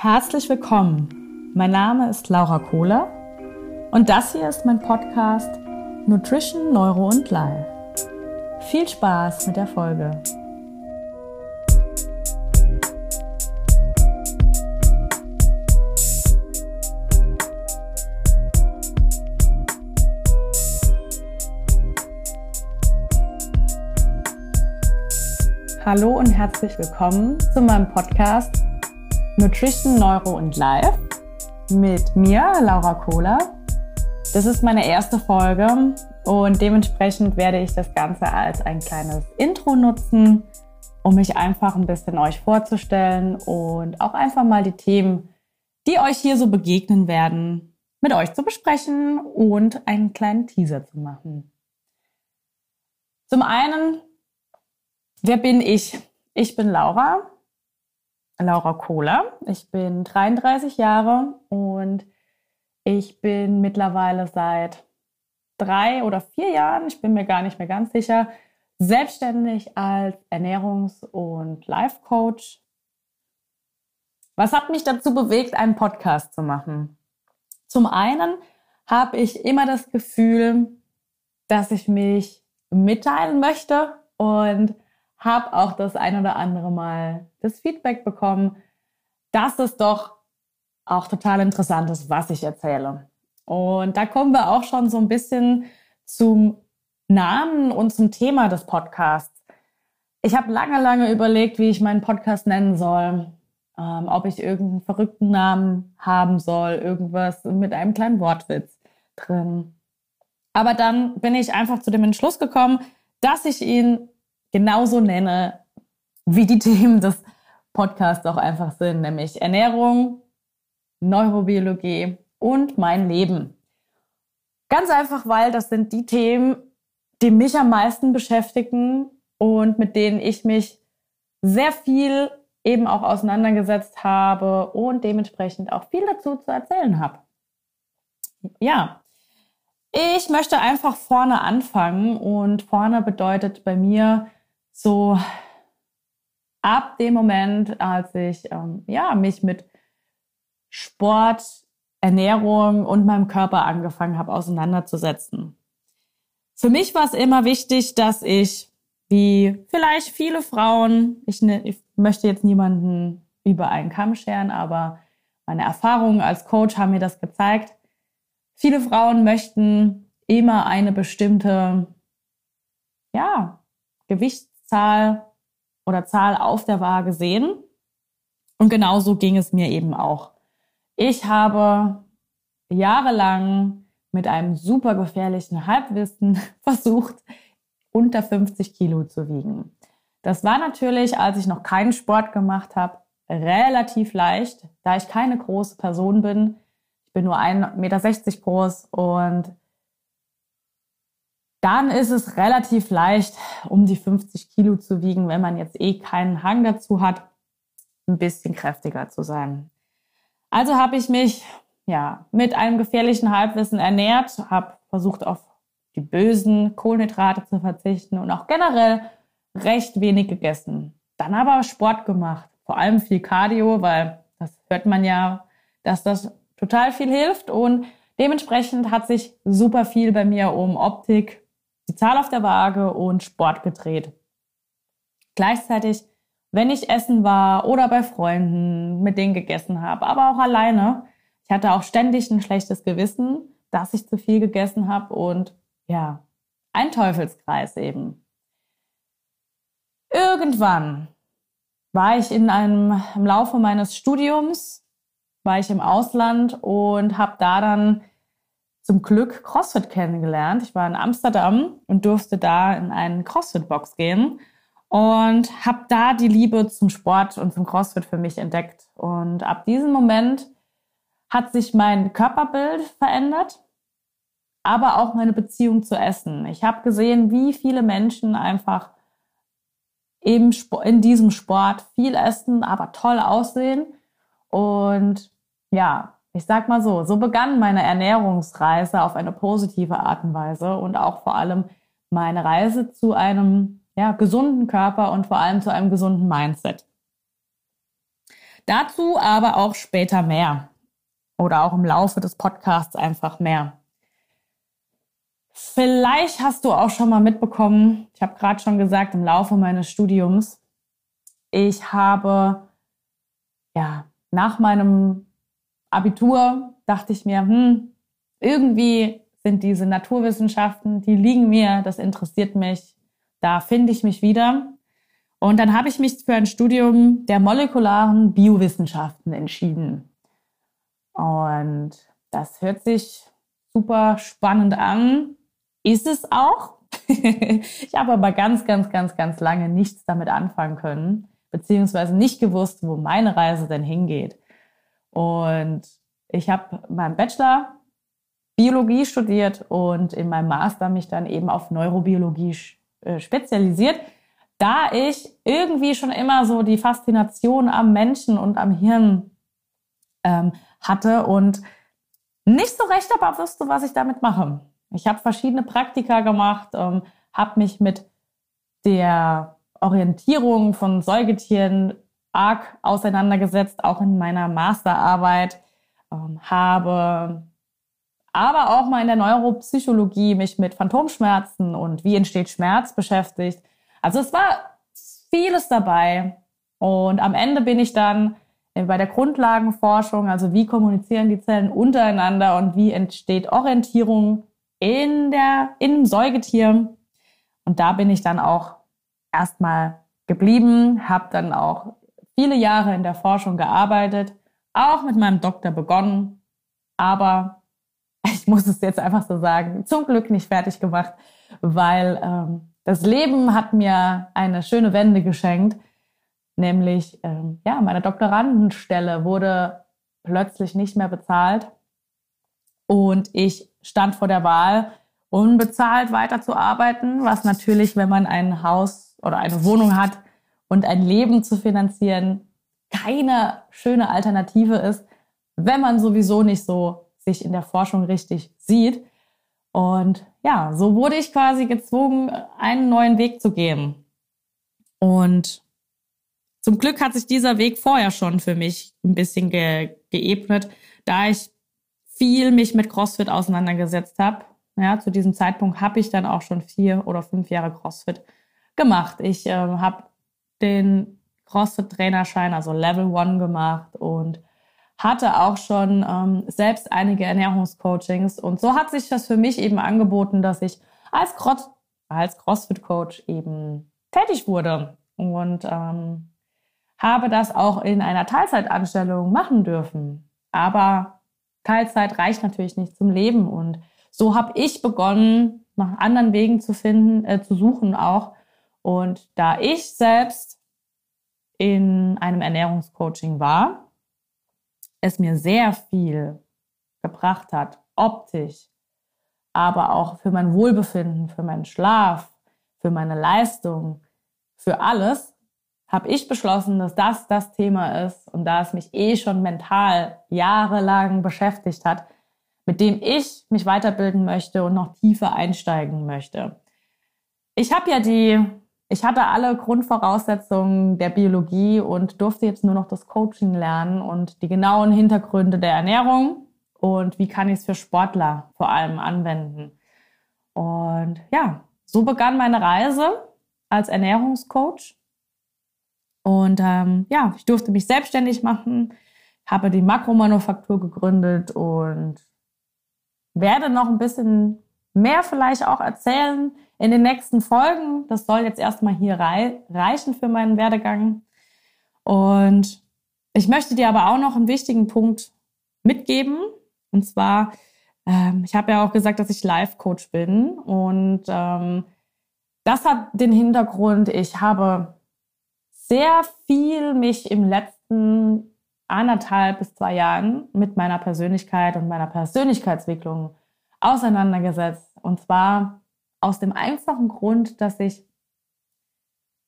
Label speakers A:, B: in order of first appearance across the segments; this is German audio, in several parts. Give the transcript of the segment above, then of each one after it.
A: Herzlich willkommen. Mein Name ist Laura Kohler und das hier ist mein Podcast Nutrition, Neuro und Life. Viel Spaß mit der Folge. Hallo und herzlich willkommen zu meinem Podcast Nutrition, Neuro und Life mit mir, Laura Kohler. Das ist meine erste Folge und dementsprechend werde ich das Ganze als ein kleines Intro nutzen, um mich einfach ein bisschen euch vorzustellen und auch einfach mal die Themen, die euch hier so begegnen werden, mit euch zu besprechen und einen kleinen Teaser zu machen. Zum einen, wer bin ich? Ich bin Laura, Laura Kohler. Ich bin 33 Jahre und ich bin mittlerweile seit drei oder vier Jahren, ich bin mir gar nicht mehr ganz sicher, selbstständig als Ernährungs- und Life-Coach. Was hat mich dazu bewegt, einen Podcast zu machen? Zum einen habe ich immer das Gefühl, dass ich mich mitteilen möchte und habe auch das ein oder andere Mal das Feedback bekommen, dass es doch auch total interessant ist, was ich erzähle. Und da kommen wir auch schon so ein bisschen zum Namen und zum Thema des Podcasts. Ich habe lange, lange überlegt, wie ich meinen Podcast nennen soll. Ähm, ob ich irgendeinen verrückten Namen haben soll, irgendwas mit einem kleinen Wortwitz drin. Aber dann bin ich einfach zu dem Entschluss gekommen, dass ich ihn genauso nenne, wie die Themen des Podcasts auch einfach sind, nämlich Ernährung, Neurobiologie und mein Leben. Ganz einfach, weil das sind die Themen, die mich am meisten beschäftigen und mit denen ich mich sehr viel eben auch auseinandergesetzt habe und dementsprechend auch viel dazu zu erzählen habe. Ja, ich möchte einfach vorne anfangen und vorne bedeutet bei mir so ab dem Moment, als ich ähm, ja, mich mit Sport, Ernährung und meinem Körper angefangen habe auseinanderzusetzen. Für mich war es immer wichtig, dass ich, wie vielleicht viele Frauen, ich, ne, ich möchte jetzt niemanden über einen Kamm scheren, aber meine Erfahrungen als Coach haben mir das gezeigt. Viele Frauen möchten immer eine bestimmte, ja, Gewicht, Zahl oder Zahl auf der Waage sehen. Und genauso ging es mir eben auch. Ich habe jahrelang mit einem super gefährlichen Halbwissen versucht, unter 50 Kilo zu wiegen. Das war natürlich, als ich noch keinen Sport gemacht habe, relativ leicht, da ich keine große Person bin. Ich bin nur 1,60 Meter groß und dann ist es relativ leicht, um die 50 Kilo zu wiegen, wenn man jetzt eh keinen Hang dazu hat, ein bisschen kräftiger zu sein. Also habe ich mich ja mit einem gefährlichen Halbwissen ernährt, habe versucht auf die bösen Kohlenhydrate zu verzichten und auch generell recht wenig gegessen. Dann aber Sport gemacht, vor allem viel Cardio, weil das hört man ja, dass das total viel hilft und dementsprechend hat sich super viel bei mir um Optik, die Zahl auf der Waage und Sport gedreht. Gleichzeitig, wenn ich essen war oder bei Freunden, mit denen gegessen habe, aber auch alleine, ich hatte auch ständig ein schlechtes Gewissen, dass ich zu viel gegessen habe und ja, ein Teufelskreis eben. Irgendwann war ich in einem im Laufe meines Studiums war ich im Ausland und habe da dann zum Glück CrossFit kennengelernt. Ich war in Amsterdam und durfte da in einen CrossFit-Box gehen und habe da die Liebe zum Sport und zum CrossFit für mich entdeckt. Und ab diesem Moment hat sich mein Körperbild verändert, aber auch meine Beziehung zu Essen. Ich habe gesehen, wie viele Menschen einfach im in diesem Sport viel essen, aber toll aussehen. Und ja, ich sag mal so, so begann meine Ernährungsreise auf eine positive Art und Weise und auch vor allem meine Reise zu einem ja, gesunden Körper und vor allem zu einem gesunden Mindset. Dazu aber auch später mehr oder auch im Laufe des Podcasts einfach mehr. Vielleicht hast du auch schon mal mitbekommen, ich habe gerade schon gesagt, im Laufe meines Studiums, ich habe ja nach meinem Abitur dachte ich mir, hm, irgendwie sind diese Naturwissenschaften, die liegen mir, das interessiert mich, da finde ich mich wieder. Und dann habe ich mich für ein Studium der molekularen Biowissenschaften entschieden. Und das hört sich super spannend an. Ist es auch. ich habe aber ganz, ganz, ganz, ganz lange nichts damit anfangen können, beziehungsweise nicht gewusst, wo meine Reise denn hingeht. Und ich habe meinen Bachelor Biologie studiert und in meinem Master mich dann eben auf Neurobiologie äh, spezialisiert, da ich irgendwie schon immer so die Faszination am Menschen und am Hirn ähm, hatte und nicht so recht aber wusste, was ich damit mache. Ich habe verschiedene Praktika gemacht, ähm, habe mich mit der Orientierung von Säugetieren arg auseinandergesetzt, auch in meiner Masterarbeit, ähm, habe aber auch mal in der Neuropsychologie mich mit Phantomschmerzen und wie entsteht Schmerz beschäftigt. Also es war vieles dabei. Und am Ende bin ich dann bei der Grundlagenforschung, also wie kommunizieren die Zellen untereinander und wie entsteht Orientierung in der, im Säugetier. Und da bin ich dann auch erstmal geblieben, habe dann auch viele Jahre in der Forschung gearbeitet, auch mit meinem Doktor begonnen, aber ich muss es jetzt einfach so sagen, zum Glück nicht fertig gemacht, weil ähm, das Leben hat mir eine schöne Wende geschenkt, nämlich ähm, ja meine Doktorandenstelle wurde plötzlich nicht mehr bezahlt und ich stand vor der Wahl, unbezahlt weiterzuarbeiten, was natürlich, wenn man ein Haus oder eine Wohnung hat und ein Leben zu finanzieren, keine schöne Alternative ist, wenn man sowieso nicht so sich in der Forschung richtig sieht. Und ja, so wurde ich quasi gezwungen, einen neuen Weg zu gehen. Und zum Glück hat sich dieser Weg vorher schon für mich ein bisschen ge geebnet, da ich viel mich mit CrossFit auseinandergesetzt habe. Ja, zu diesem Zeitpunkt habe ich dann auch schon vier oder fünf Jahre CrossFit gemacht. Ich äh, habe den CrossFit-Trainerschein, also Level One gemacht und hatte auch schon ähm, selbst einige Ernährungscoachings. Und so hat sich das für mich eben angeboten, dass ich als, Cross als CrossFit-Coach eben tätig wurde und ähm, habe das auch in einer Teilzeitanstellung machen dürfen. Aber Teilzeit reicht natürlich nicht zum Leben. Und so habe ich begonnen, nach anderen Wegen zu finden, äh, zu suchen auch. Und da ich selbst in einem Ernährungscoaching war, es mir sehr viel gebracht hat, optisch, aber auch für mein Wohlbefinden, für meinen Schlaf, für meine Leistung, für alles, habe ich beschlossen, dass das das Thema ist und da es mich eh schon mental jahrelang beschäftigt hat, mit dem ich mich weiterbilden möchte und noch tiefer einsteigen möchte. Ich habe ja die ich hatte alle Grundvoraussetzungen der Biologie und durfte jetzt nur noch das Coaching lernen und die genauen Hintergründe der Ernährung und wie kann ich es für Sportler vor allem anwenden. Und ja, so begann meine Reise als Ernährungscoach. Und ähm, ja, ich durfte mich selbstständig machen, habe die Makromanufaktur gegründet und werde noch ein bisschen mehr vielleicht auch erzählen in den nächsten Folgen. Das soll jetzt erstmal hier rei reichen für meinen Werdegang. Und ich möchte dir aber auch noch einen wichtigen Punkt mitgeben. Und zwar, ähm, ich habe ja auch gesagt, dass ich Life-Coach bin. Und ähm, das hat den Hintergrund, ich habe sehr viel mich im letzten anderthalb bis zwei Jahren mit meiner Persönlichkeit und meiner Persönlichkeitsentwicklung auseinandergesetzt. Und zwar aus dem einfachen Grund, dass ich,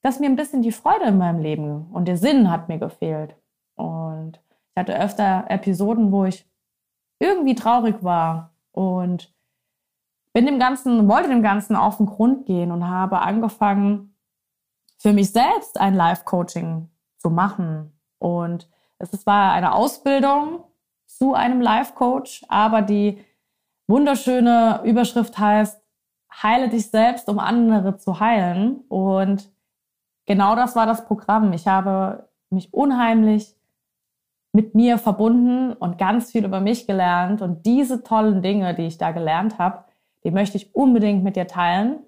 A: dass mir ein bisschen die Freude in meinem Leben und der Sinn hat mir gefehlt. Und ich hatte öfter Episoden, wo ich irgendwie traurig war und bin dem Ganzen, wollte dem Ganzen auf den Grund gehen und habe angefangen, für mich selbst ein Live-Coaching zu machen und Es war eine Ausbildung zu einem Life Coach, aber die wunderschöne Überschrift heißt, heile dich selbst, um andere zu heilen. Und genau das war das Programm. Ich habe mich unheimlich mit mir verbunden und ganz viel über mich gelernt. Und diese tollen Dinge, die ich da gelernt habe, die möchte ich unbedingt mit dir teilen.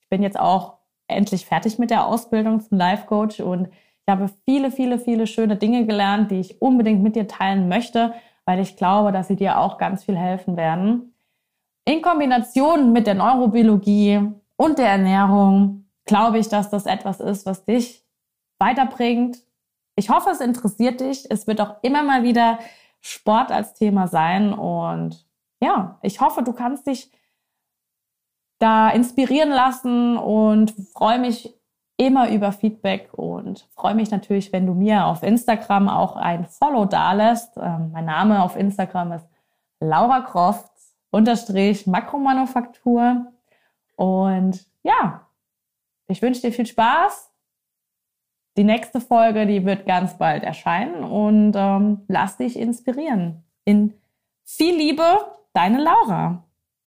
A: Ich bin jetzt auch endlich fertig mit der Ausbildung zum Life Coach und ich habe viele, viele, viele schöne Dinge gelernt, die ich unbedingt mit dir teilen möchte, weil ich glaube, dass sie dir auch ganz viel helfen werden. In Kombination mit der Neurobiologie und der Ernährung glaube ich, dass das etwas ist, was dich weiterbringt. Ich hoffe, es interessiert dich. Es wird auch immer mal wieder Sport als Thema sein. Und ja, ich hoffe, du kannst dich da inspirieren lassen und freue mich immer über Feedback und freue mich natürlich, wenn du mir auf Instagram auch ein Follow dalässt. Ähm, mein Name auf Instagram ist Laura Croft unterstrich Makromanufaktur. Und ja, ich wünsche dir viel Spaß. Die nächste Folge, die wird ganz bald erscheinen und ähm, lass dich inspirieren. In viel Liebe, deine Laura.